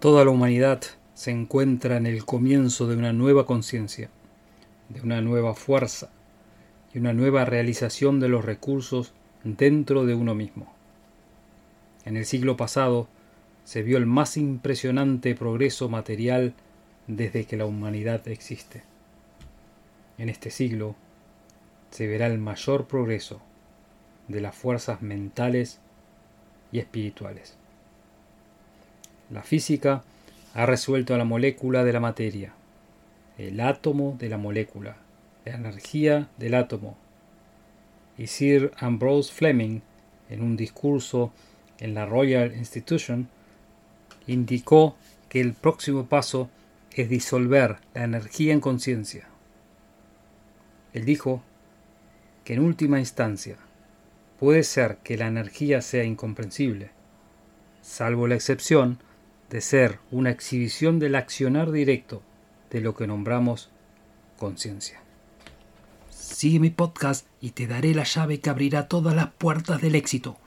Toda la humanidad se encuentra en el comienzo de una nueva conciencia, de una nueva fuerza y una nueva realización de los recursos dentro de uno mismo. En el siglo pasado se vio el más impresionante progreso material desde que la humanidad existe. En este siglo se verá el mayor progreso de las fuerzas mentales y espirituales. La física ha resuelto la molécula de la materia, el átomo de la molécula, la energía del átomo. Y Sir Ambrose Fleming, en un discurso en la Royal Institution, indicó que el próximo paso es disolver la energía en conciencia. Él dijo que en última instancia puede ser que la energía sea incomprensible, salvo la excepción de ser una exhibición del accionar directo de lo que nombramos conciencia. Sigue mi podcast y te daré la llave que abrirá todas las puertas del éxito.